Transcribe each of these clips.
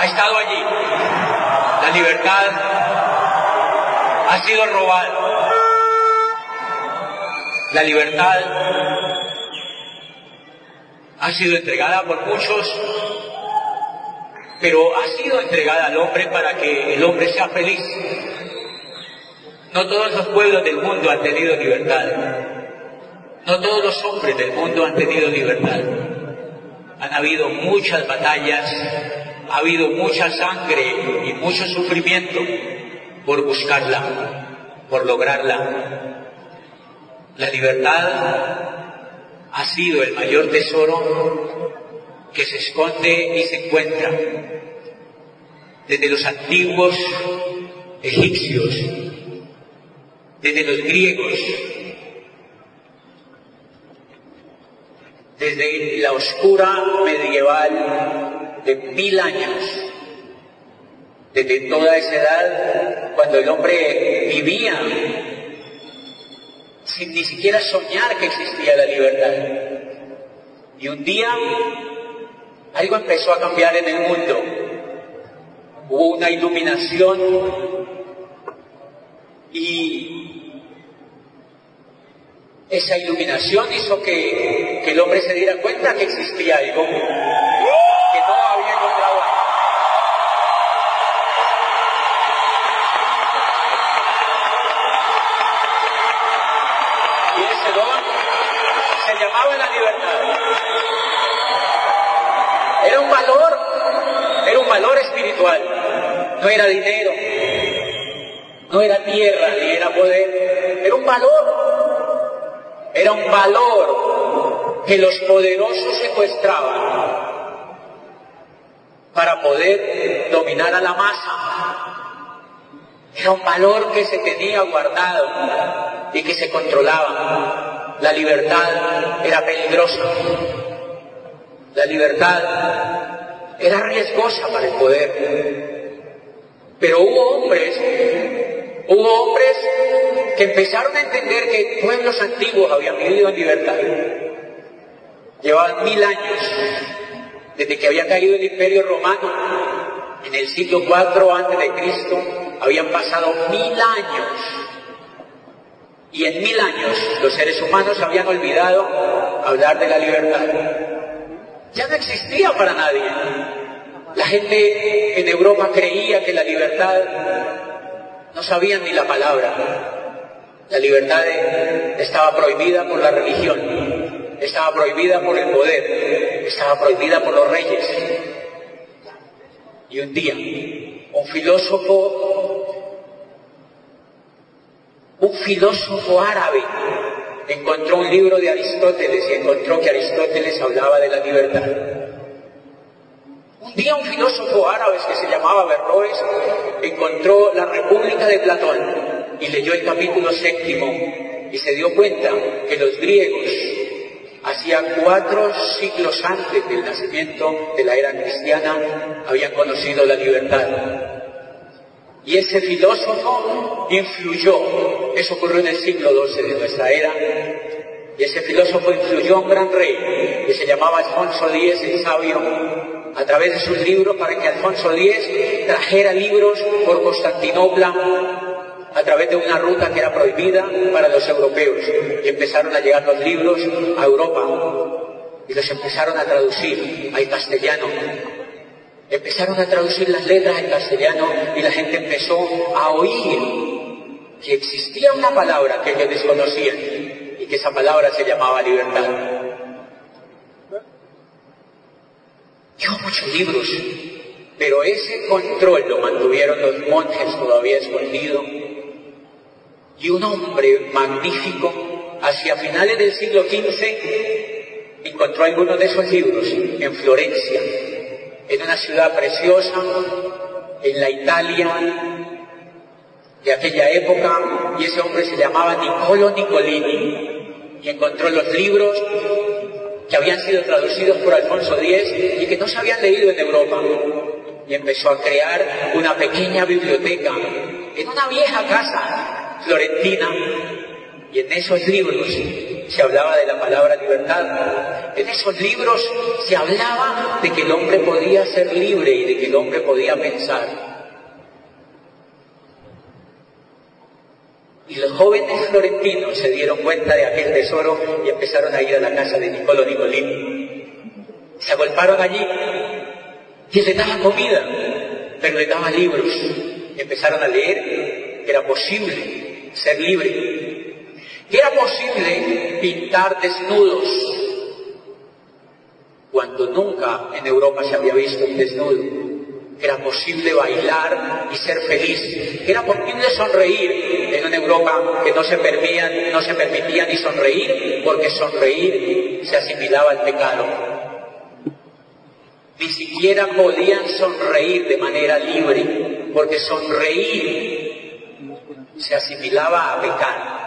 ha estado allí. La libertad ha sido robada. La libertad ha sido entregada por muchos, pero ha sido entregada al hombre para que el hombre sea feliz. No todos los pueblos del mundo han tenido libertad. No todos los hombres del mundo han tenido libertad. Han habido muchas batallas, ha habido mucha sangre y mucho sufrimiento por buscarla, por lograrla. La libertad ha sido el mayor tesoro que se esconde y se encuentra desde los antiguos egipcios, desde los griegos, desde la oscura medieval de mil años, desde toda esa edad, cuando el hombre vivía sin ni siquiera soñar que existía la libertad. Y un día algo empezó a cambiar en el mundo. Hubo una iluminación y esa iluminación hizo que, el hombre se diera cuenta que existía algo no había encontrado. Y ese don se llamaba la libertad. Era un valor, era un valor espiritual. No era dinero, no era tierra, ni era poder. Era un valor. Era un valor que los poderosos secuestraban para poder dominar a la masa. Era un valor que se tenía guardado y que se controlaba. La libertad era peligrosa. La libertad era riesgosa para el poder. Pero hubo hombres, hubo hombres que empezaron a entender que pueblos antiguos habían vivido en libertad. Llevaban mil años desde que había caído el imperio romano en el siglo IV antes de Cristo, habían pasado mil años. Y en mil años los seres humanos habían olvidado hablar de la libertad. Ya no existía para nadie. La gente en Europa creía que la libertad no sabían ni la palabra. La libertad estaba prohibida por la religión, estaba prohibida por el poder, estaba prohibida por los reyes. Y un día, un filósofo, un filósofo árabe, encontró un libro de Aristóteles y encontró que Aristóteles hablaba de la libertad. Un día un filósofo árabe que se llamaba Berroes encontró la República de Platón y leyó el capítulo séptimo y se dio cuenta que los griegos, hacia cuatro siglos antes del nacimiento de la era cristiana, habían conocido la libertad. Y ese filósofo influyó, eso ocurrió en el siglo XII de nuestra era, y ese filósofo influyó a un gran rey que se llamaba Alfonso X el Sabio, a través de sus libros para que Alfonso X trajera libros por Constantinopla a través de una ruta que era prohibida para los europeos. Y empezaron a llegar los libros a Europa y los empezaron a traducir al castellano. Empezaron a traducir las letras en castellano y la gente empezó a oír que existía una palabra que ellos desconocían y que esa palabra se llamaba libertad. Yo muchos libros, pero ese control lo mantuvieron los monjes todavía escondido. Y un hombre magnífico, hacia finales del siglo XV, encontró algunos de esos libros en Florencia, en una ciudad preciosa, en la Italia de aquella época, y ese hombre se llamaba Niccolo Nicolini, y encontró los libros que habían sido traducidos por Alfonso X y que no se habían leído en Europa. Y empezó a crear una pequeña biblioteca en una vieja casa florentina. Y en esos libros se hablaba de la palabra libertad. En esos libros se hablaba de que el hombre podía ser libre y de que el hombre podía pensar. Y los jóvenes florentinos se dieron cuenta de aquel tesoro y empezaron a ir a la casa de Nicolo Nicolini. Se agolparon allí y le daban comida, pero le daban libros. Empezaron a leer era posible ser libre, era posible pintar desnudos, cuando nunca en Europa se había visto un desnudo era posible bailar y ser feliz, era posible sonreír en una Europa que no se no se permitía ni sonreír, porque sonreír se asimilaba al pecado. Ni siquiera podían sonreír de manera libre, porque sonreír se asimilaba a pecar.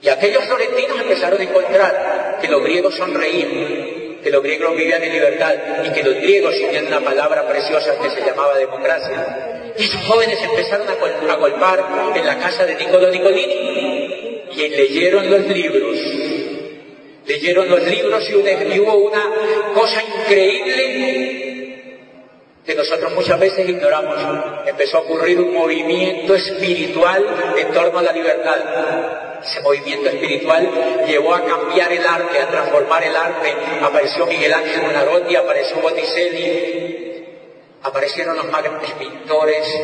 Y aquellos florentinos empezaron a encontrar que los griegos sonreían que los griegos vivían en libertad y que los griegos tenían una palabra preciosa que se llamaba democracia. Y estos jóvenes empezaron a, golpar en la casa de Nicolò Nicolini y leyeron los libros. Leyeron los libros y, y hubo una cosa increíble que nosotros muchas veces ignoramos. Empezó a ocurrir un movimiento espiritual en torno a la libertad ese movimiento espiritual llevó a cambiar el arte, a transformar el arte. Apareció Miguel Ángel Buonarroti, apareció Botticelli, aparecieron los grandes pintores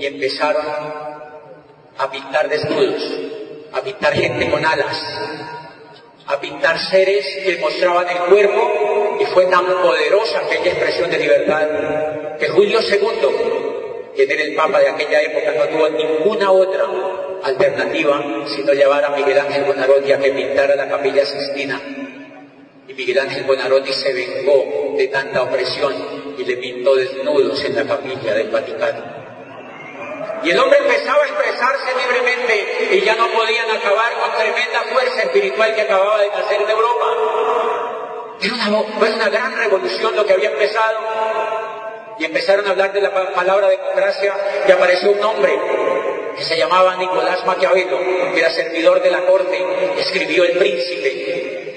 y empezaron a pintar desnudos, a pintar gente con alas, a pintar seres que mostraban el cuerpo y fue tan poderosa aquella expresión de libertad que Julio II, quien era el Papa de aquella época, no tuvo ninguna otra alternativa sino llevar a Miguel Ángel Bonarotti a que pintara la capilla Sistina. Y Miguel Ángel Bonarotti se vengó de tanta opresión y le pintó desnudos en la capilla del Vaticano. Y el hombre empezaba a expresarse libremente y ya no podían acabar con tremenda fuerza espiritual que acababa de nacer en Europa. Una, fue una gran revolución lo que había empezado. Y empezaron a hablar de la palabra democracia y apareció un hombre que se llamaba Nicolás Maquiavelo, que era servidor de la corte, escribió El Príncipe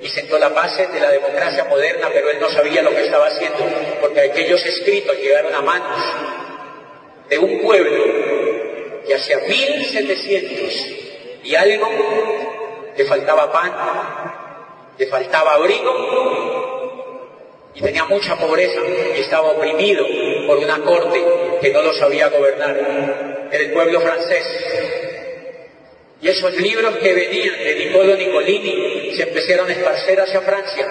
y sentó la base de la democracia moderna, pero él no sabía lo que estaba haciendo, porque aquellos escritos llegaron a manos de un pueblo que hacia 1700 y algo le faltaba pan, le faltaba abrigo y tenía mucha pobreza y estaba oprimido por una corte que no lo sabía gobernar en el pueblo francés. Y esos libros que venían de Niccolo Nicolini se empezaron a esparcer hacia Francia.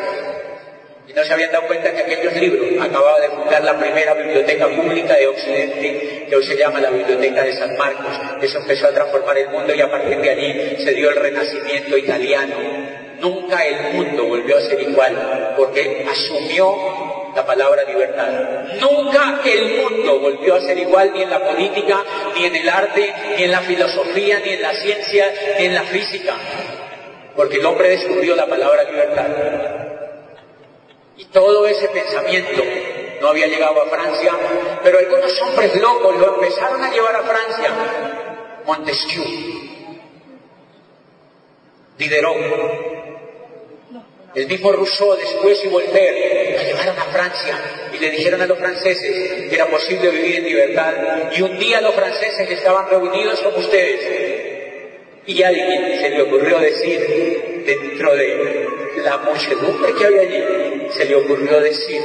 Y no se habían dado cuenta que aquellos libros acababa de fundar la primera biblioteca pública de Occidente, que hoy se llama la Biblioteca de San Marcos. Eso empezó a transformar el mundo y a partir de allí se dio el renacimiento italiano. Nunca el mundo volvió a ser igual, porque asumió la palabra libertad. Nunca el mundo volvió a ser igual ni en la política, ni en el arte, ni en la filosofía, ni en la ciencia, ni en la física. Porque el hombre descubrió la palabra libertad. Y todo ese pensamiento no había llegado a Francia, pero algunos hombres locos lo empezaron a llevar a Francia. Montesquieu, Diderot, el mismo Rousseau después y Voltaire la llevaron a Francia y le dijeron a los franceses que era posible vivir en libertad. Y un día los franceses estaban reunidos con ustedes. Y a alguien se le ocurrió decir, dentro de la muchedumbre que había allí, se le ocurrió decir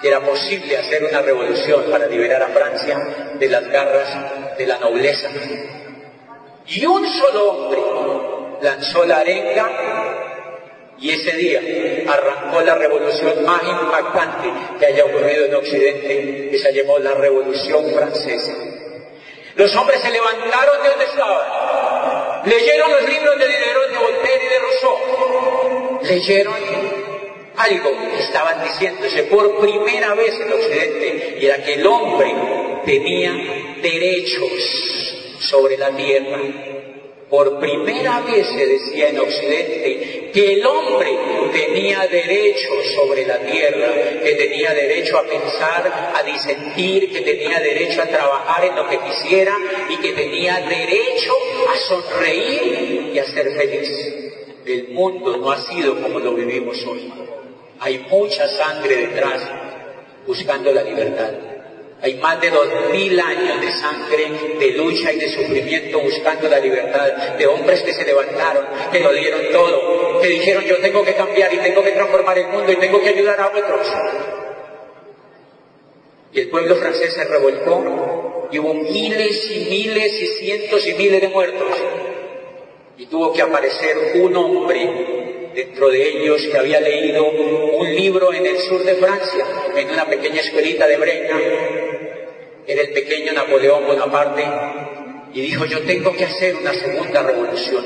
que era posible hacer una revolución para liberar a Francia de las garras de la nobleza. Y un solo hombre lanzó la arenga y ese día arrancó la revolución más impactante que haya ocurrido en Occidente, que se llamó la Revolución Francesa. Los hombres se levantaron de donde estaban, Leyeron los libros de Diderot, de Voltaire y de Rousseau. Leyeron algo que estaban diciéndose por primera vez en Occidente, y era que el hombre tenía derechos sobre la tierra. Por primera vez se decía en Occidente que el hombre tenía derecho sobre la tierra, que tenía derecho a pensar, a disentir, que tenía derecho a trabajar en lo que quisiera y que tenía derecho a sonreír y a ser feliz. El mundo no ha sido como lo vivimos hoy. Hay mucha sangre detrás buscando la libertad. Hay más de dos mil años de sangre, de lucha y de sufrimiento buscando la libertad, de hombres que se levantaron, que lo dieron todo, que dijeron yo tengo que cambiar y tengo que transformar el mundo y tengo que ayudar a otros. Y el pueblo francés se revolcó y hubo miles y miles y cientos y miles de muertos. Y tuvo que aparecer un hombre dentro de ellos que había leído un libro en el sur de Francia, en una pequeña escuelita de Brena. Era el pequeño Napoleón Bonaparte y dijo, yo tengo que hacer una segunda revolución.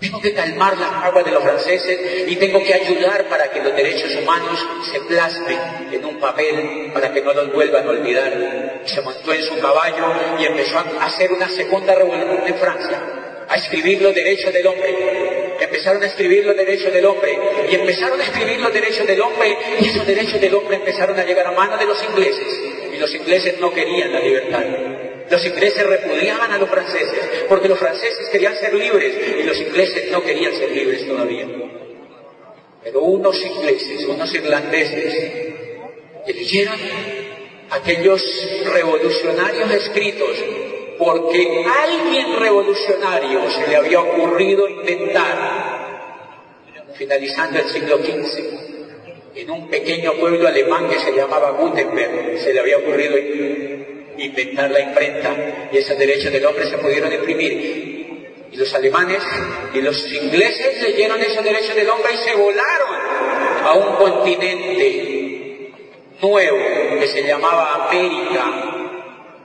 Tengo que calmar las aguas de los franceses y tengo que ayudar para que los derechos humanos se plasmen en un papel para que no los vuelvan a olvidar. Se montó en su caballo y empezó a hacer una segunda revolución en Francia, a escribir los derechos del hombre. Empezaron a escribir los derechos del hombre y empezaron a escribir los derechos del hombre y esos derechos del hombre empezaron a llegar a manos de los ingleses los ingleses no querían la libertad. Los ingleses repudiaban a los franceses porque los franceses querían ser libres y los ingleses no querían ser libres todavía. Pero unos ingleses, unos irlandeses, eligieron aquellos revolucionarios escritos porque alguien revolucionario se le había ocurrido inventar, finalizando el siglo XV, en un pequeño pueblo alemán que se llamaba Gutenberg, se le había ocurrido inventar la imprenta y esos derechos del hombre se pudieron imprimir. Y los alemanes y los ingleses leyeron esos derechos del hombre y se volaron a un continente nuevo que se llamaba América.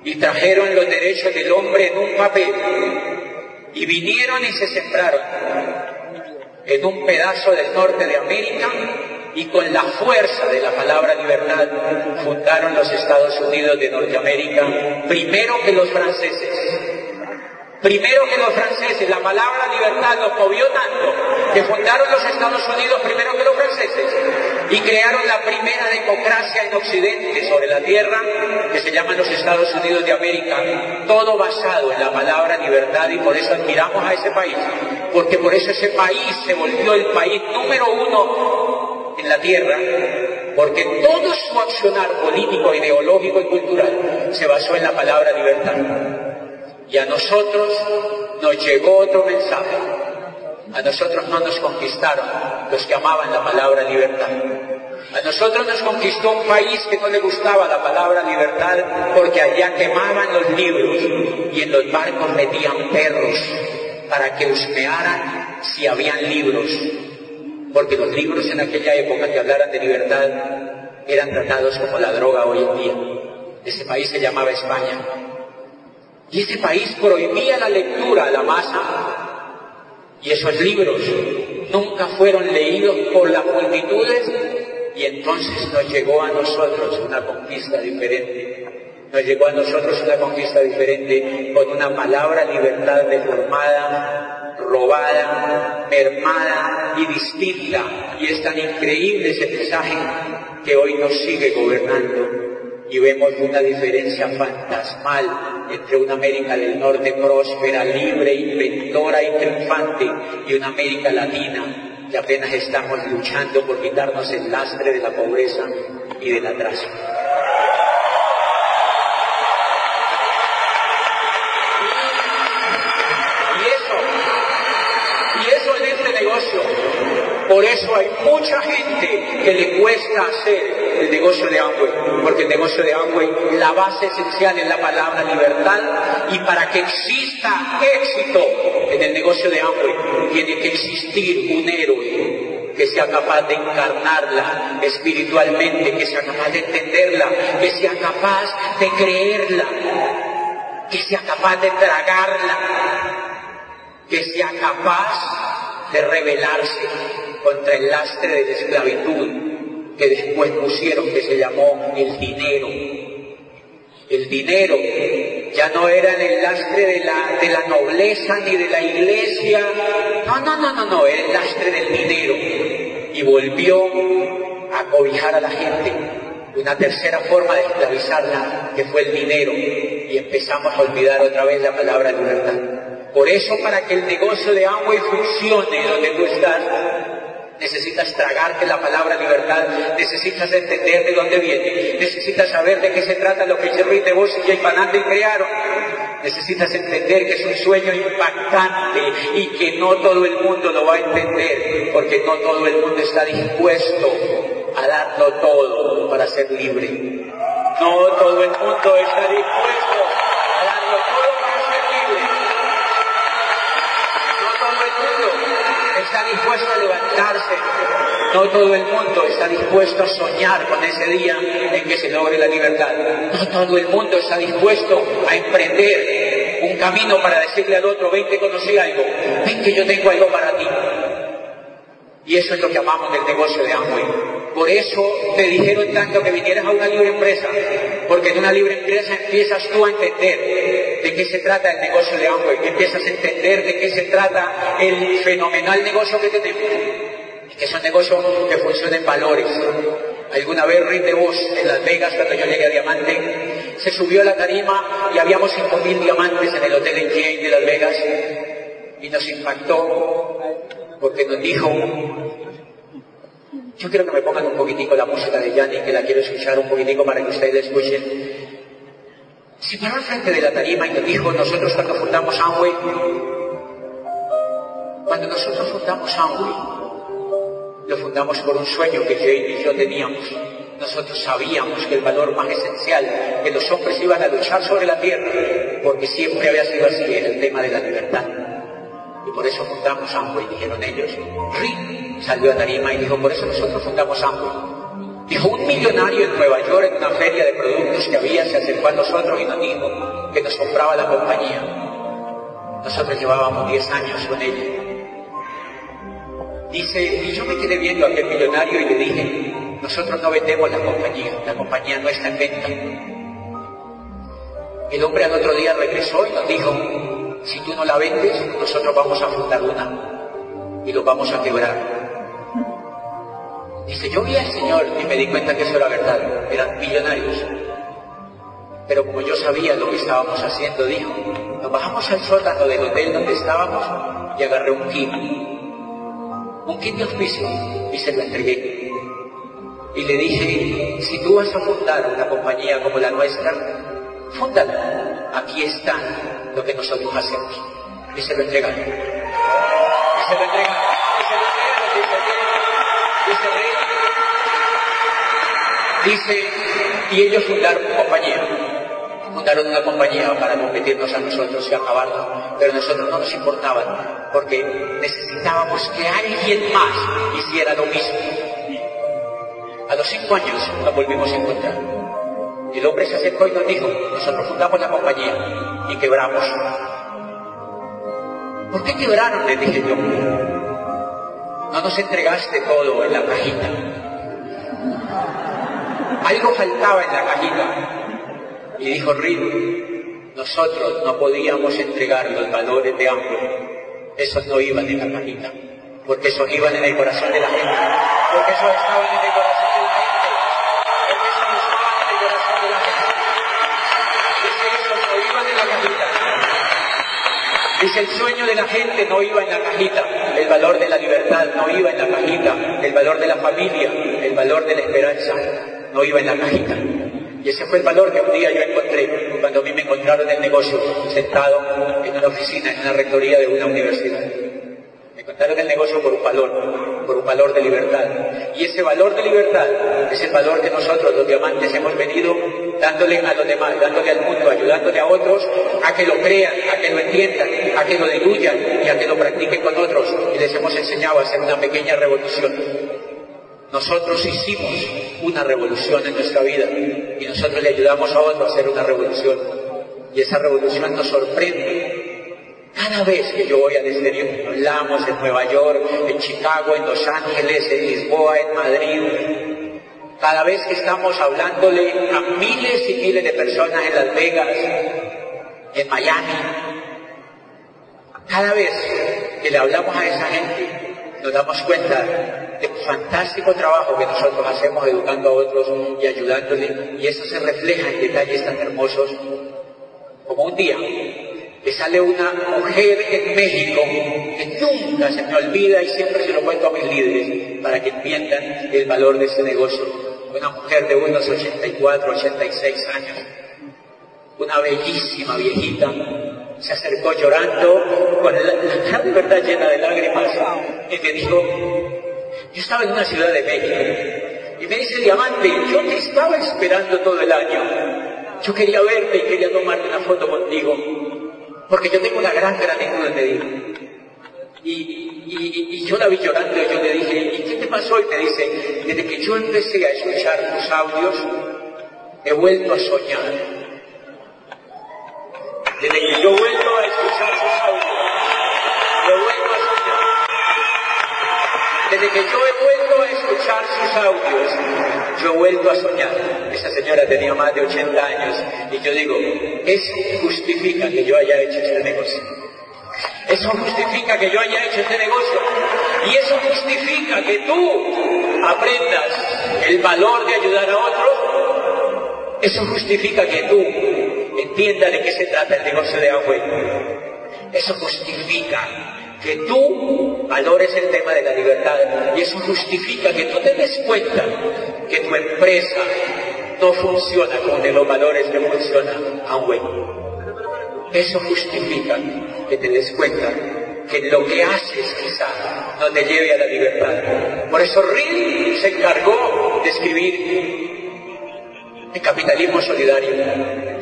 Y trajeron los derechos del hombre en un papel. Y vinieron y se sembraron en un pedazo del norte de América y con la fuerza de la palabra libertad fundaron los Estados Unidos de Norteamérica primero que los franceses. Primero que los franceses, la palabra libertad los movió tanto que fundaron los Estados Unidos primero que los franceses y crearon la primera democracia en Occidente sobre la tierra que se llama los Estados Unidos de América, todo basado en la palabra libertad y por eso admiramos a ese país, porque por eso ese país se volvió el país número uno en la tierra, porque todo su accionar político, ideológico y cultural se basó en la palabra libertad. Y a nosotros nos llegó otro mensaje. A nosotros no nos conquistaron los que amaban la palabra libertad. A nosotros nos conquistó un país que no le gustaba la palabra libertad porque allá quemaban los libros y en los barcos metían perros para que husmearan si habían libros. Porque los libros en aquella época que hablaran de libertad eran tratados como la droga hoy en día. Ese país se llamaba España. Y ese país prohibía la lectura a la masa y esos libros nunca fueron leídos por las multitudes y entonces nos llegó a nosotros una conquista diferente. Nos llegó a nosotros una conquista diferente con una palabra libertad deformada, robada, mermada y distinta. Y es tan increíble ese mensaje que hoy nos sigue gobernando y vemos una diferencia fantasmal entre una América del Norte próspera, libre, inventora y triunfante y una América Latina que apenas estamos luchando por quitarnos el lastre de la pobreza y del atraso. Y eso, y eso en este negocio, por eso hay mucha gente que le cuesta hacer el negocio de Amway, porque el negocio de Amway, la base esencial es la palabra libertad y para que exista éxito en el negocio de Amway, tiene que existir un héroe que sea capaz de encarnarla espiritualmente, que sea capaz de entenderla, que sea capaz de creerla, que sea capaz de tragarla. que sea capaz de rebelarse contra el lastre de la esclavitud que después pusieron que se llamó el dinero. El dinero ya no era el lastre de la, de la nobleza ni de la iglesia. No, no, no, no, no, era el lastre del dinero. Y volvió a cobijar a la gente. Una tercera forma de esclavizarla, que fue el dinero. Y empezamos a olvidar otra vez la palabra libertad. Por eso, para que el negocio de Amway funcione donde tú estás, Necesitas tragarte la palabra libertad, necesitas entender de dónde viene, necesitas saber de qué se trata lo que Jerry de vos y Jay Panante crearon. Necesitas entender que es un sueño impactante y que no todo el mundo lo va a entender, porque no todo el mundo está dispuesto a darlo todo para ser libre. No todo el mundo está dispuesto a darlo todo para ser libre. No todo el mundo está dispuesto a levantarse. No todo el mundo está dispuesto a soñar con ese día en que se logre la libertad. No todo el mundo está dispuesto a emprender un camino para decirle al otro, ven que conocí algo, ven que yo tengo algo para ti. Y eso es lo que amamos del negocio de Amway. Por eso te dijeron tanto que vinieras a una libre empresa, porque en una libre empresa empiezas tú a entender de qué se trata el negocio de Amway, empiezas a entender de qué se trata el fenomenal negocio que tenemos, que es un negocio que funciona en valores. Alguna vez Rick de Vos en Las Vegas, cuando yo llegué a Diamante, se subió a la tarima y habíamos 5.000 diamantes en el Hotel Engine de Las Vegas y nos impactó porque nos dijo, yo quiero que me pongan un poquitico la música de Yanni, que la quiero escuchar un poquitico para que ustedes la escuchen. Se paró al frente de la tarima y nos dijo, nosotros cuando fundamos Amway, cuando nosotros fundamos Amway, lo fundamos por un sueño que Jane y yo teníamos. Nosotros sabíamos que el valor más esencial, que los hombres iban a luchar sobre la tierra, porque siempre había sido así, era el tema de la libertad. Y por eso fundamos Amway, dijeron ellos. Rick salió a Tarima y dijo, por eso nosotros fundamos Amway. Dijo, un millonario en Nueva York en una feria de productos que había se acercó a nosotros y nos dijo que nos compraba la compañía. Nosotros llevábamos 10 años con ella. Dice, y yo me quedé viendo a aquel millonario y le dije, nosotros no vendemos la compañía, la compañía no está en venta. El hombre al otro día regresó y nos dijo, si tú no la vendes, nosotros vamos a fundar una y lo vamos a quebrar. Dice, yo vi al Señor y me di cuenta que eso era verdad, eran millonarios. Pero como yo sabía lo que estábamos haciendo, dijo, nos bajamos al sótano del hotel donde estábamos y agarré un kit, un kit de auspicio y se lo entregué. Y le dije, si tú vas a fundar una compañía como la nuestra, fúndala. Aquí está lo que nosotros hacemos. Y se lo entregan. Y se lo entregan. Y se lo entregan. Dice, dice, y ellos fundaron una compañía. Fundaron una compañía para competirnos a nosotros y acabarnos. Pero a nosotros no nos importaban, porque necesitábamos que alguien más hiciera lo mismo. A los cinco años nos volvimos a encontrar. El hombre se acercó y nos dijo, nosotros fundamos la compañía y quebramos. ¿Por qué quebraron? Le dije yo. No nos entregaste todo en la cajita. Algo faltaba en la cajita. Y dijo Rick, nosotros no podíamos entregar los valores de ambos. Esos no iban en la cajita. Porque esos iban en el corazón de la gente. Porque esos estaban en el corazón Dice, el sueño de la gente no iba en la cajita, el valor de la libertad no iba en la cajita, el valor de la familia, el valor de la esperanza no iba en la cajita. Y ese fue el valor que un día yo encontré cuando a mí me encontraron en el negocio, sentado en una oficina, en una rectoría de una universidad. Me contaron el negocio por un valor, por un valor de libertad. Y ese valor de libertad es el valor que nosotros, los diamantes, hemos venido dándole a los demás, dándole al mundo, ayudándole a otros a que lo crean, a que lo entiendan, a que lo diluyan y a que lo practiquen con otros. Y les hemos enseñado a hacer una pequeña revolución. Nosotros hicimos una revolución en nuestra vida y nosotros le ayudamos a otros a hacer una revolución. Y esa revolución nos sorprende Cada vez que yo voy al exterior, hablamos en Nueva York, en Chicago, en Los Ángeles, en Lisboa, en Madrid, cada vez que estamos hablándole a miles y miles de personas en Las Vegas, en Miami, cada vez que le hablamos a esa gente, nos damos cuenta del fantástico trabajo que nosotros hacemos educando a otros y ayudándole, y eso se refleja en detalles tan hermosos como un día que sale una mujer en México que nunca se me olvida y siempre se lo cuento a mis líderes para que entiendan el valor de ese negocio. Una mujer de unos 84, 86 años, una bellísima viejita, se acercó llorando con la, de verdad llena de lágrimas. Y me dijo, yo estaba en una ciudad de México y me dice, Diamante, yo te estaba esperando todo el año. Yo quería verte y quería tomarte una foto contigo porque yo tengo una gran gratitud en medir. Y, y, yo la vi llorando y yo le dije, ¿y qué te pasó? Y me dice, desde que yo empecé a escuchar tus audios, he vuelto a soñar. Desde que yo he vuelto a escuchar tus audios, he vuelto a soñar. Desde que yo he vuelto a escuchar sus audios, yo he vuelto a soñar. Esa señora tenía más de 80 años y yo digo, eso justifica que yo haya hecho este negocio. Eso justifica que yo haya hecho este negocio. Y eso justifica que tú aprendas el valor de ayudar a otros. Eso justifica que tú entiendas de qué se trata el negocio de agua. Eso justifica que tú valores el tema de la libertad y eso justifica que tú te des cuenta que tu empresa no funciona con los valores que funciona Amway. Eso justifica que te des cuenta que lo que haces quizá no te lleve a la libertad. Por eso Reed se encargó de escribir el capitalismo solidario.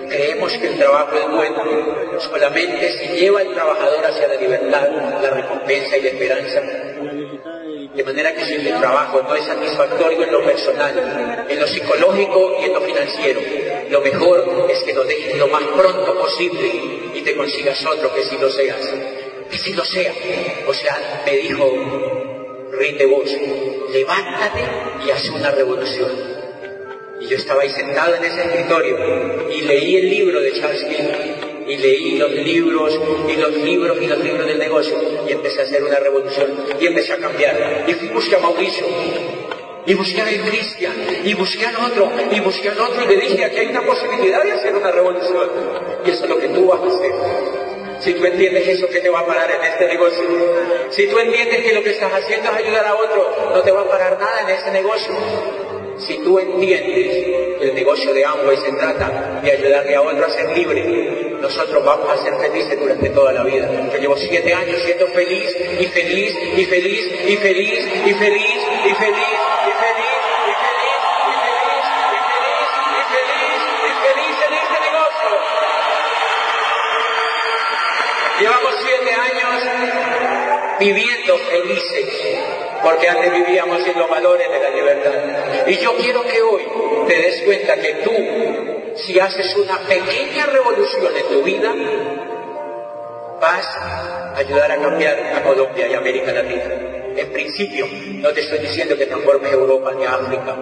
Creemos que el trabajo es bueno solamente si lleva al trabajador hacia la libertad, la recompensa y la esperanza. De manera que si el trabajo no es satisfactorio en lo personal, en lo psicológico y en lo financiero, lo mejor es que lo dejes lo más pronto posible y te consigas otro que si lo seas. Que si lo sea. O sea, me dijo Rinde vos, levántate y haz una revolución. Y yo estaba ahí sentado en ese escritorio y leí el libro de Charles King y leí los libros y los libros y los libros del negocio y empecé a hacer una revolución y empecé a cambiar. Y fui busqué a Mauricio y busqué a Cristian y busqué al otro y busqué al otro y le dije aquí hay una posibilidad de hacer una revolución y eso es lo que tú vas a hacer. Si tú entiendes eso, ¿qué te va a parar en este negocio? Si tú entiendes que lo que estás haciendo es ayudar a otro, no te va a parar nada en ese negocio. Si tú entiendes que el negocio de Amway se trata de ayudarle a otro a ser libre, nosotros vamos a ser felices durante toda la vida. Yo llevo siete años siendo feliz y feliz y feliz y feliz y feliz y feliz y feliz y feliz y feliz y feliz y feliz en este negocio. Llevamos siete años viviendo felices porque antes vivíamos sin los valores de la libertad. Y yo quiero que hoy te des cuenta que tú, si haces una pequeña revolución en tu vida, vas a ayudar a cambiar a Colombia y América Latina. En principio, no te estoy diciendo que transformes Europa ni África.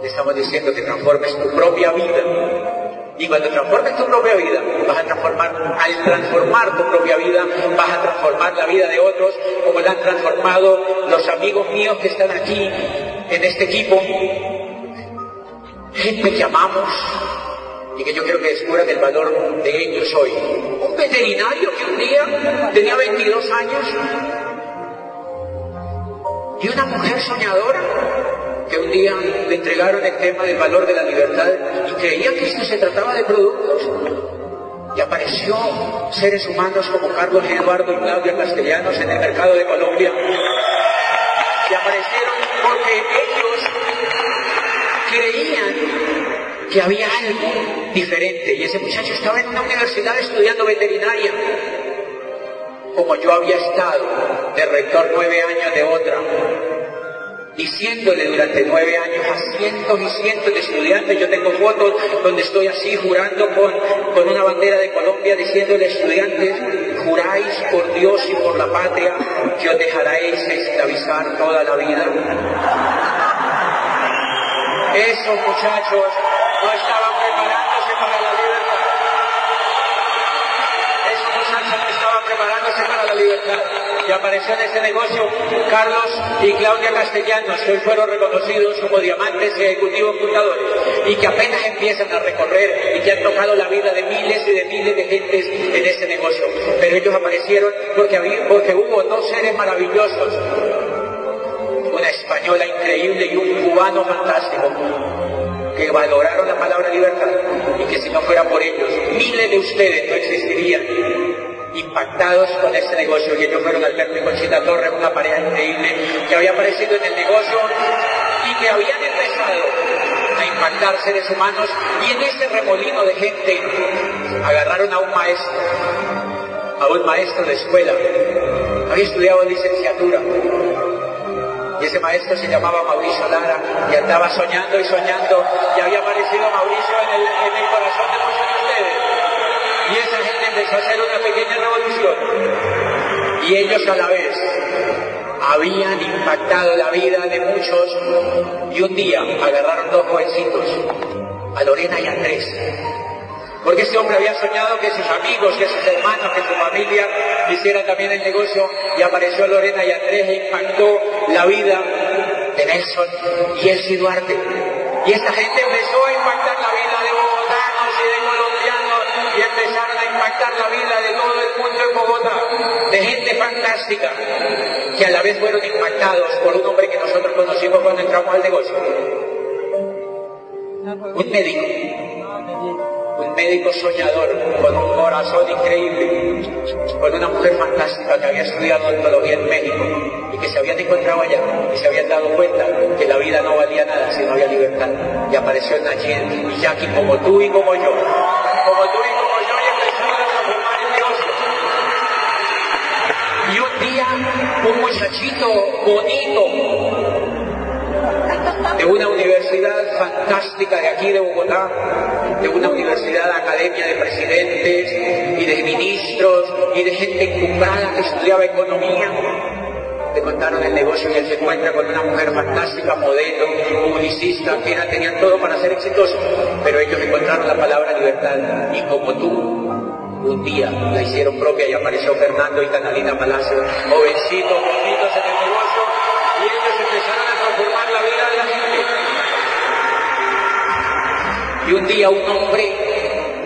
Te estamos diciendo que transformes tu propia vida y cuando transformes tu propia vida, vas a transformar, al transformar tu propia vida, vas a transformar la vida de otros, como la han transformado los amigos míos que están aquí, en este equipo. Gente que amamos y que yo quiero que descubran el valor de ellos hoy. Un veterinario que un día tenía 22 años y una mujer soñadora que un día le entregaron el tema del valor de la libertad y creía que esto se trataba de productos. Y apareció seres humanos como Carlos Eduardo y Claudia Castellanos en el mercado de Colombia. Y aparecieron porque ellos creían que había algo diferente. Y ese muchacho estaba en una universidad estudiando veterinaria como yo había estado de rector nueve años de otra, diciéndole durante nueve años a cientos y cientos de estudiantes, yo tengo fotos donde estoy así jurando con, con una bandera de Colombia, diciéndole estudiantes, juráis por Dios y por la patria que os dejaréis esclavizar toda la vida. Esos muchachos preparándose para la libertad. Y apareció en ese negocio Carlos y Claudia Castellanos, que hoy fueron reconocidos como diamantes ejecutivos fundadores, y que apenas empiezan a recorrer y que han tocado la vida de miles y de miles de gentes en ese negocio. Pero ellos aparecieron porque, había, porque hubo dos seres maravillosos una española increíble y un cubano fantástico que valoraron la palabra libertad y que si no fuera por ellos, miles de ustedes no existirían impactados con este negocio. Y ellos fueron Alberto y Conchita Torres, una pareja increíble que había aparecido en el negocio y que habían empezado a impactar seres humanos y en ese remolino de gente agarraron a un maestro, a un maestro de escuela, había estudiado licenciatura y ese maestro se llamaba Mauricio Lara y andaba soñando y soñando y había aparecido Mauricio en el, en el corazón de muchos de ustedes. A hacer una pequeña revolución. Y ellos a la vez habían impactado la vida de muchos y un día agarraron dos jovencitos, a Lorena y Andrés, porque ese hombre había soñado que sus amigos, que sus hermanos, que su familia hicieran también el negocio y apareció Lorena y Andrés e impactó la vida de Nelson y Elsie Duarte. Y esta gente empezó a impactar la vida que a la vez fueron impactados por un hombre que nosotros conocimos cuando entramos al negocio. Un médico un médico soñador con un corazón increíble, con una mujer fantástica que había estudiado odontología en México y que se habían encontrado allá y se habían dado cuenta que la vida no valía nada si no había libertad. Y apareció Nachin y Jackie como tú y como yo, como tú y como yo y empezaron a transformar el negocio. Y un día un muchachito bonito de una universidad fantástica de aquí de Bogotá, de una universidad academia de presidentes y de ministros y de gente encumbrada que estudiaba economía. Le contaron el negocio y él se encuentra con una mujer fantástica, modelo, publicista, que tenían todo para ser exitoso, pero ellos encontraron la palabra libertad y como tú, un día la hicieron propia y apareció Fernando y Catalina Palacio, jovencitos, bonitos en el negocio, y ellos empezaron a transformar la vida de la gente. Y un día un hombre,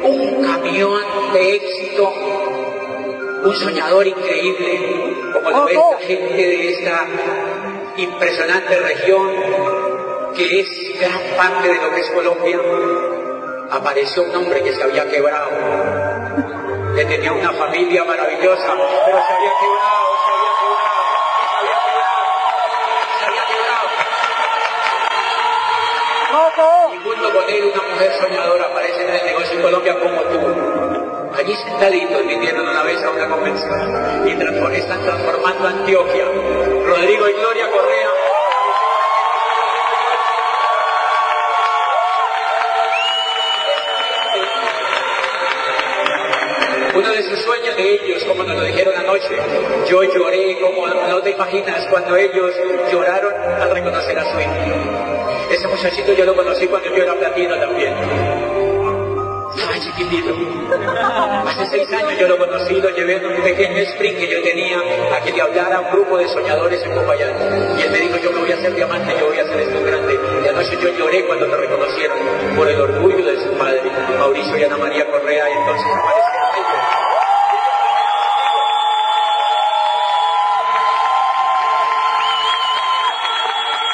un camión de éxito, un soñador increíble, como lo ve esta gente de esta impresionante región, que es gran parte de lo que es Colombia, apareció un hombre que se había quebrado, que tenía una familia maravillosa, pero se había quebrado, se había quebrado, se había quebrado, se había quebrado. Y junto con él una mujer soñadora aparece en el negocio en Colombia como tú. Allí sentaditos vinieron una vez a una convención y transform- están transformando Antioquia. Rodrigo y Gloria Correa ellos, como nos lo dijeron anoche, yo lloré como no te imaginas cuando ellos lloraron al reconocer a su hijo. Ese muchachito yo lo conocí cuando yo era platino también. Estaba chiquitito. Hace seis años yo lo conocí, lo llevé en un pequeño sprint que yo tenía a que le hablara un grupo de soñadores en Popayán. Y él me dijo, yo me voy a hacer diamante, yo voy a hacer esto grande. Y anoche yo lloré cuando te reconocieron por el orgullo de su padre, Mauricio y Ana María Correa, y entonces aparecieron ellos.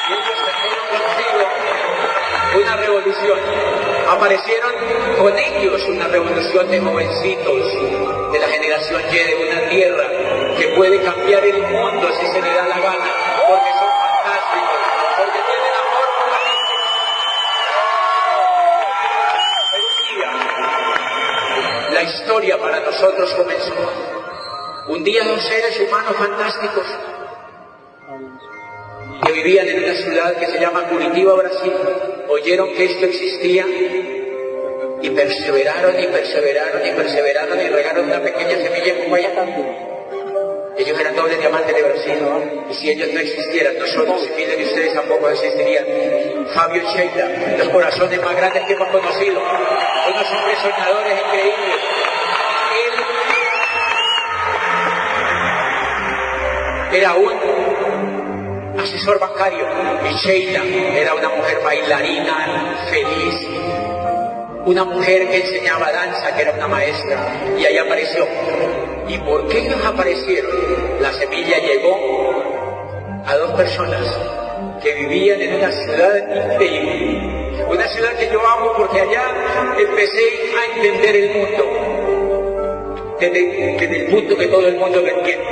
y ellos trajeron consigo una revolución. Aparecieron con ellos una revolución de jovencitos de la generación Y de una tierra que puede cambiar el mundo si se le da la gana, porque son fantásticos, porque tienen amor por la gente. La historia para nosotros comenzó. Un día dos seres humanos fantásticos que vivían en una ciudad que se llama Curitiba, Brasil, oyeron que esto existía Y perseveraron y perseveraron y perseveraron y regaron una pequeña semilla en allá. Ellos eran dobles diamantes de Brasil. Y si ellos no existieran, nosotros, y miren ustedes tampoco existirían. Fabio y Sheila, los corazones más grandes que hemos conocido. Unos hombres soñadores increíbles. Él era un asesor bancario. Y era una mujer bailarina, feliz, una mujer que enseñaba danza, que era una maestra, y ahí apareció. ¿Y por qué ellos aparecieron? La semilla llegó a dos personas que vivían en una ciudad increíble. Una ciudad que yo amo porque allá empecé a entender el mundo. Desde, el punto que todo el mundo lo entiende.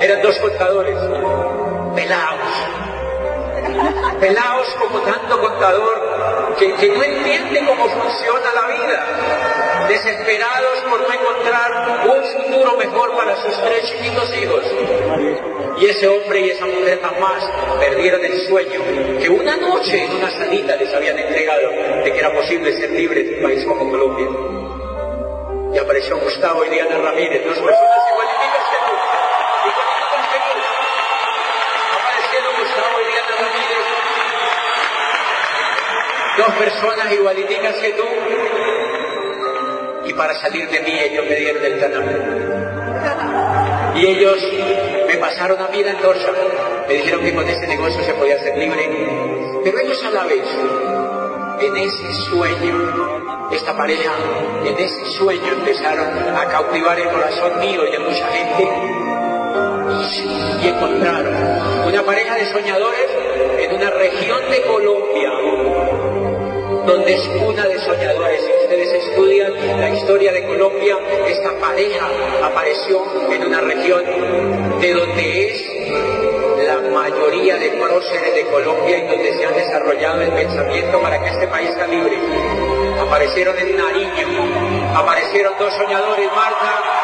Eran dos contadores, pelados. Pelados como tanto contador que, que no entiende cómo funciona la vida. Desesperados por no encontrar un futuro mejor para sus tres chiquitos hijos. Y ese hombre y esa mujer jamás perdieron el sueño que una noche en una salita les habían entregado de que era posible ser libre en un país como Colombia. Y apareció Gustavo y Diana Ramírez, dos igualitas que tú. Igualitas que tú. Aparecieron Gustavo y Diana Ramírez. Dos personas igualitas que tú. Y para salir de mí ellos me dieron el canal. Y ellos me pasaron a mí la antorcha. Me dijeron que con ese negocio se podía ser libre. Pero ellos a la vez, en ese sueño, esta pareja, en ese sueño empezaron a cautivar el corazón mío y de mucha gente. Y encontraron una pareja de soñadores en una región de Colombia donde es una de soñadores. Si ustedes estudian la historia de Colombia, esta pareja apareció en una región de donde es la mayoría de próceres de Colombia y donde se ha desarrollado el pensamiento para que este país sea libre. Aparecieron en Nariño, aparecieron dos soñadores, Marta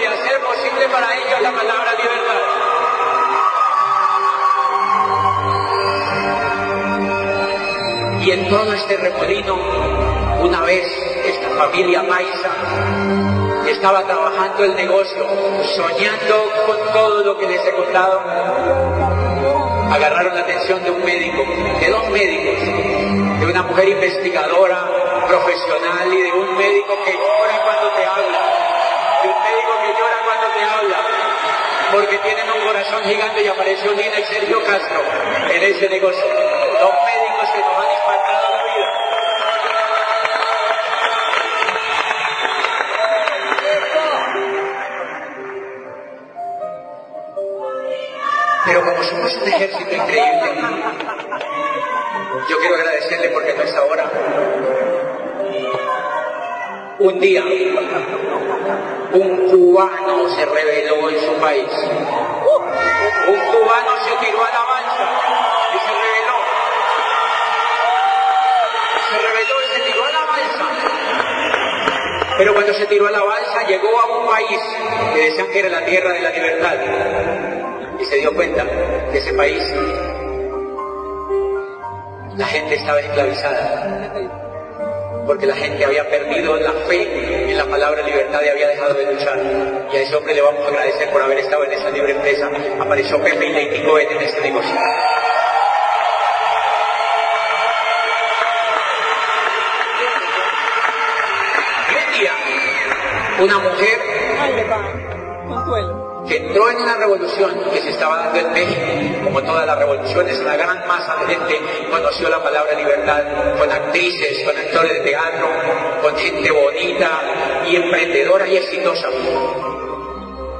y hacer posible para ellos la palabra libertad. Y en todo este remolino, una vez esta familia paisa estaba trabajando el negocio, soñando con todo lo que les he contado, agarraron la atención de un médico, de dos médicos, de una mujer investigadora, profesional y de un médico que llora cuando te habla, de un médico que llora cuando te habla, porque tienen un corazón gigante y apareció Nina y Sergio Castro en ese negocio. Dos médicos que nos han impactado la vida. Pero como somos un ejército increíble, yo quiero agradecerle porque no es ahora. Un día, un cubano se rebeló en su país. Un cubano se tiró a la balsa y se rebeló. Se rebeló y se tiró a la balsa. Pero cuando se tiró a la balsa llegó a un país que decían que era la tierra de la libertad. Y se dio cuenta que ese país la gente estaba esclavizada porque la gente había perdido la fe en la palabra libertad y había dejado de luchar. Y a ese hombre le vamos a agradecer por haber estado en esa libre empresa. Apareció Pepe y en este negocio. Una mujer entró en una revolución que se estaba dando en México, como todas las revoluciones, una gran masa de gente conoció la palabra libertad, con actrices, con actores de teatro, con gente bonita y emprendedora y exitosa.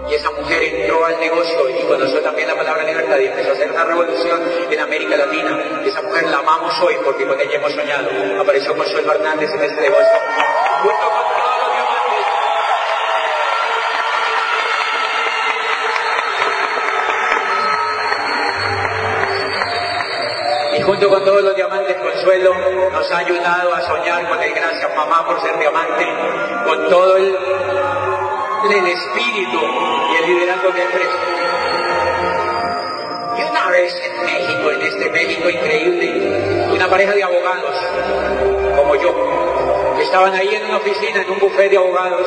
Y esa mujer entró al negocio y conoció también la palabra libertad y empezó a hacer una revolución en América Latina. Esa mujer la amamos hoy porque con ella hemos soñado. Apareció Consuelo Hernández en este negocio todos los diamantes. Y junto con todos los diamantes, Consuelo nos ha ayudado a soñar con el gracias mamá por ser diamante, con todo el, el espíritu y el liderazgo que ofrece. Y Una vez en México, en este México increíble, una pareja de abogados, como yo, que estaban ahí en una oficina, en un buffet de abogados,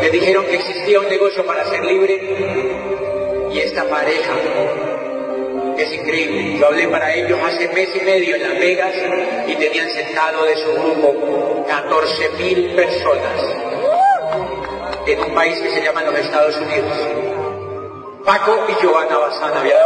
le dijeron que existía un negocio para ser libre y esta pareja es increíble. Yo hablé para ellos hace mes y medio en Las Vegas y tenían sentado de su grupo 14 mil personas en un país que se llama los Estados Unidos. Paco y Giovanna Bazán habían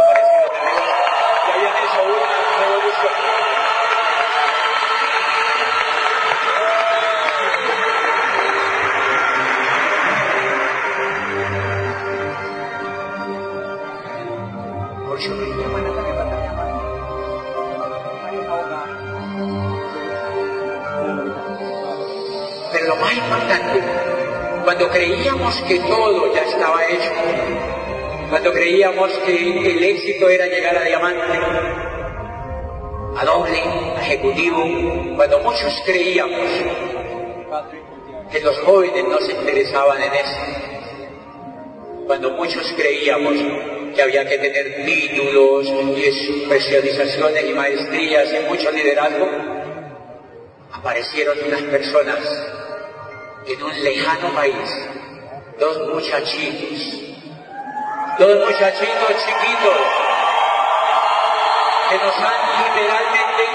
cuando creíamos que todo ya estaba hecho, cuando creíamos que el éxito era llegar a diamante, a doble, a ejecutivo, cuando muchos creíamos que los jóvenes no se interesaban en eso, cuando muchos creíamos que había que tener títulos y especializaciones y maestrías y mucho liderazgo, aparecieron unas personas en un lejano país, dos muchachitos, dos muchachitos chiquitos, que nos han literalmente,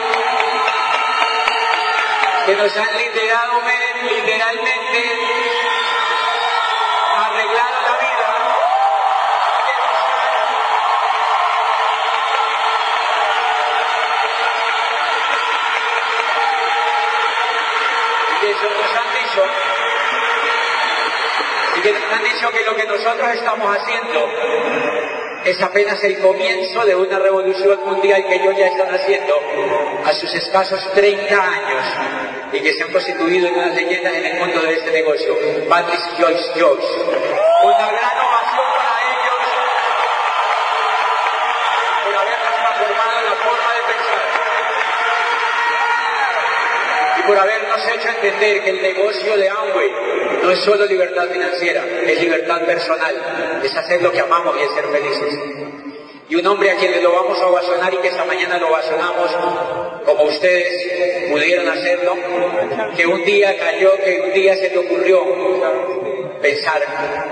que nos han literado, literalmente arreglado la vida. que nos han nos han dicho y que nos han dicho que lo que nosotros estamos haciendo es apenas el comienzo de una revolución mundial que ellos ya están haciendo a sus escasos 30 años y que se han constituido en unas leyendas en el mundo de este negocio. Patrice Joyce Joyce. Una gran ovación para ellos por haber transformado la forma de pensar habernos hecho entender que el negocio de Amway no es solo libertad financiera, es libertad personal, es hacer lo que amamos y es ser felices. Y un hombre a quien lo vamos a ovacionar y que esta mañana lo ovacionamos, como ustedes pudieron hacerlo, que un día cayó, que un día se le ocurrió pensar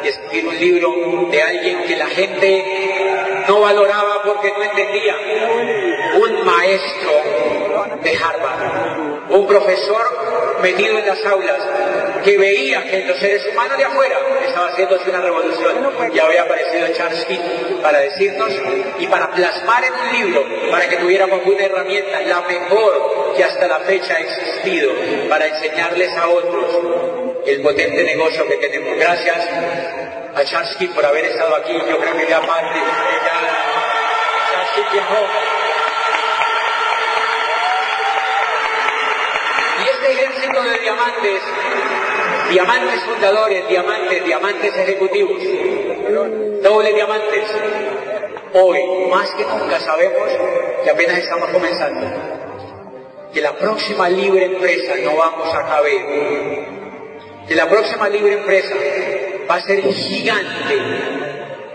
y escribir un libro de alguien que la gente no valoraba porque no entendía. Un maestro de Harvard, un profesor metido en las aulas, que veía que los seres humanos de afuera estaba haciéndose una revolución. Y había aparecido King para decirnos y para plasmar en un libro, para que tuviéramos una herramienta, la mejor que hasta la fecha ha existido, para enseñarles a otros el potente negocio que tenemos. Gracias a King por haber estado aquí. Yo creo que ya parte, ya King viajó. Y de diamantes, diamantes fundadores, diamantes, diamantes ejecutivos, doble diamantes, hoy más que nunca sabemos que apenas estamos comenzando, que la próxima libre empresa no vamos a caber, que la próxima libre empresa va a ser gigante,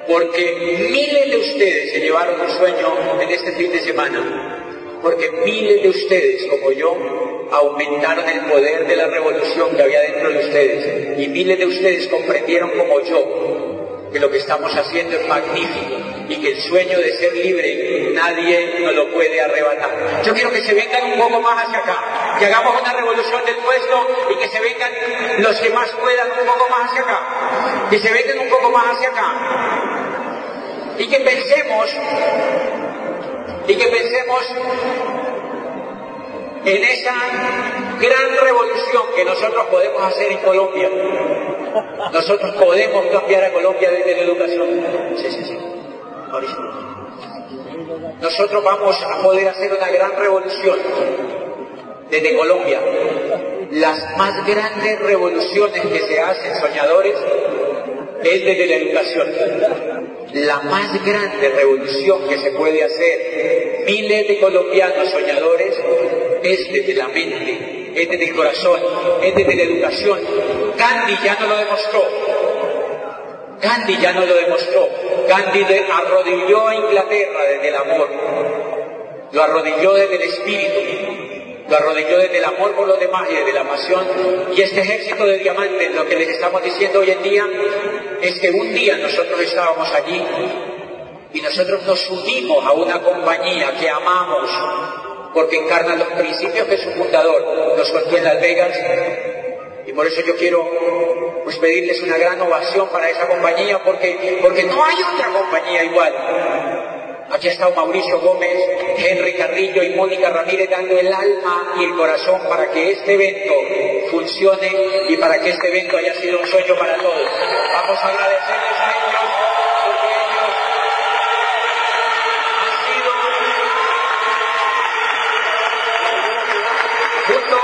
porque miles de ustedes se llevaron un sueño en este fin de semana, porque miles de ustedes como yo aumentaron el poder de la revolución que había dentro de ustedes y miles de ustedes comprendieron como yo que lo que estamos haciendo es magnífico y que el sueño de ser libre nadie nos lo puede arrebatar. Yo quiero que se vengan un poco más hacia acá, que hagamos una revolución del puesto y que se vengan los que más puedan un poco más hacia acá, que se vengan un poco más hacia acá y que pensemos y que pensemos en esa gran revolución que nosotros podemos hacer en Colombia. Nosotros podemos cambiar a Colombia desde la educación. Sí, sí, sí. Nosotros vamos a poder hacer una gran revolución desde Colombia. Las más grandes revoluciones que se hacen, soñadores, es desde la educación. La más grande revolución que se puede hacer, miles de colombianos soñadores, es desde la mente, es desde el corazón, es desde la educación. Gandhi ya no lo demostró. Gandhi ya no lo demostró. Gandhi arrodilló a Inglaterra desde el amor. Lo arrodilló desde el espíritu. Lo arrodilló desde el amor por los demás y desde la pasión. Y este ejército de diamantes, lo que les estamos diciendo hoy en día, es que un día nosotros estábamos allí y nosotros nos unimos a una compañía que amamos porque encarna los principios que su fundador nos contó en Las Vegas y por eso yo quiero pues pedirles una gran ovación para esa compañía porque, porque no hay otra compañía igual. Aquí ha estado Mauricio Gómez, Henry Carrillo y Mónica Ramírez dando el alma y el corazón para que este evento funcione y para que este evento haya sido un sueño para todos. Vamos a agradecerles a ellos porque ellos han sido junto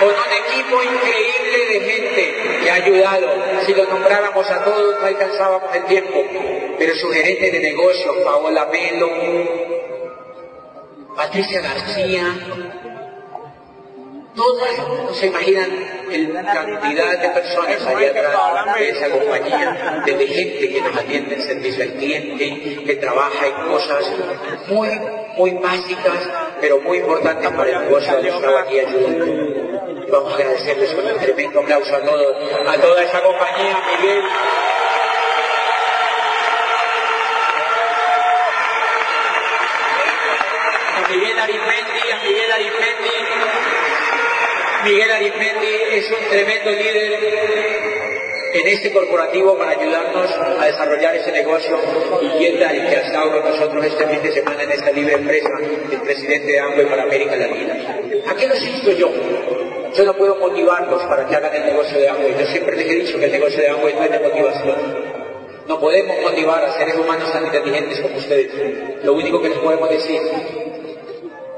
con un equipo increíble de gente que ha ayudado. Si lo nombráramos a todos no alcanzábamos el tiempo. Pero su gerente de negocios, Paola Melo, Patricia García, todas no se imaginan la cantidad de personas allá atrás de esa compañía, de gente que nos atiende en servicio al cliente, que trabaja en cosas muy, muy básicas, pero muy importantes para el negocio de estaba aquí ayudando. Vamos a agradecerles con un tremendo aplauso a todos, a toda esa compañía, Miguel. A Miguel Arismendi, a Miguel Arismendi. Miguel Arismendi es un tremendo líder en este corporativo para ayudarnos a desarrollar ese negocio y Yenda, el que ha estado con nosotros este fin de semana en esta libre empresa, el presidente de Amway para América Latina. ¿A qué los insto yo? Yo no puedo motivarlos para que hagan el negocio de Amway. Yo siempre les he dicho que el negocio de Amway no es de motivación. No podemos motivar a seres humanos tan inteligentes como ustedes. Lo único que les podemos decir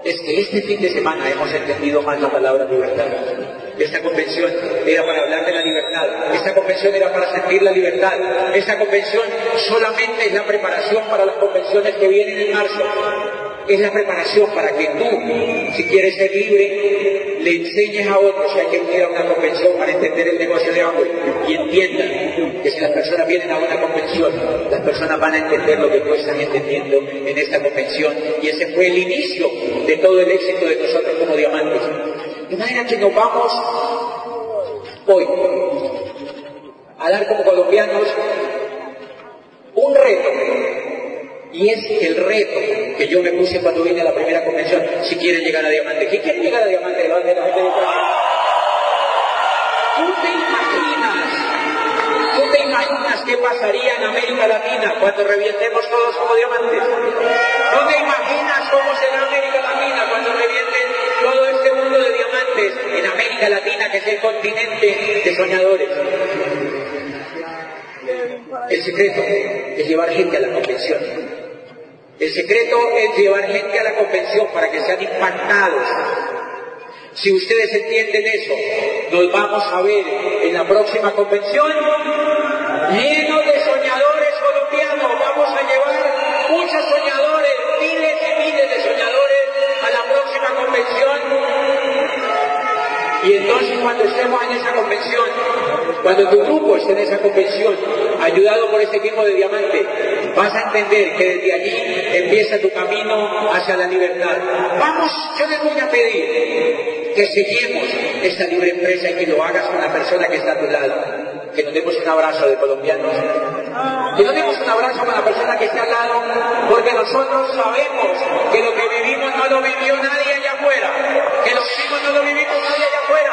es que este fin de semana hemos entendido más la palabra libertad. Esta convención era para hablar de la libertad. Esta convención era para sentir la libertad. Esta convención solamente es la preparación para las convenciones que vienen en marzo. Es la preparación para que tú, si quieres ser libre, le enseñes a otros que hay que a una convención para entender el negocio de agua y entiendan que si las personas vienen a una convención, las personas van a entender lo que tú estás entendiendo en esta convención y ese fue el inicio de todo el éxito de nosotros como diamantes. Manera que nos vamos hoy a dar como colombianos un reto y es el reto que yo me puse cuando vine a la primera convención. Si quieren llegar a Diamante, ¿qué quieren llegar a Diamante? Levante la gente de ¿Tú te imaginas? ¿Tú te imaginas qué pasaría en América Latina cuando revientemos todos como diamantes? ¿Tú te imaginas cómo será América Latina cuando revienten todo este mundo de diamantes en América Latina, que es el continente de soñadores? El secreto es llevar gente a la convención. El secreto es llevar gente a la convención para que sean impactados. Si ustedes entienden eso, nos vamos a ver en la próxima convención lleno de soñadores colombianos. Vamos a llevar muchos soñadores, miles y miles de soñadores a la próxima convención y entonces cuando estemos en esa convención, cuando tu grupo esté en esa convención, ayudado por este equipo de diamante, vas a entender que desde allí empieza tu camino hacia la libertad. Vamos, yo les voy a pedir que seguimos esta libre empresa y que lo hagas con la persona que está a tu lado. Que nos demos un abrazo de colombianos. Que nos demos un abrazo con la persona que está al lado, porque nosotros sabemos que lo que vivimos no lo vivió nadie allá afuera. Que lo que vivimos no lo vivimos nadie allá afuera.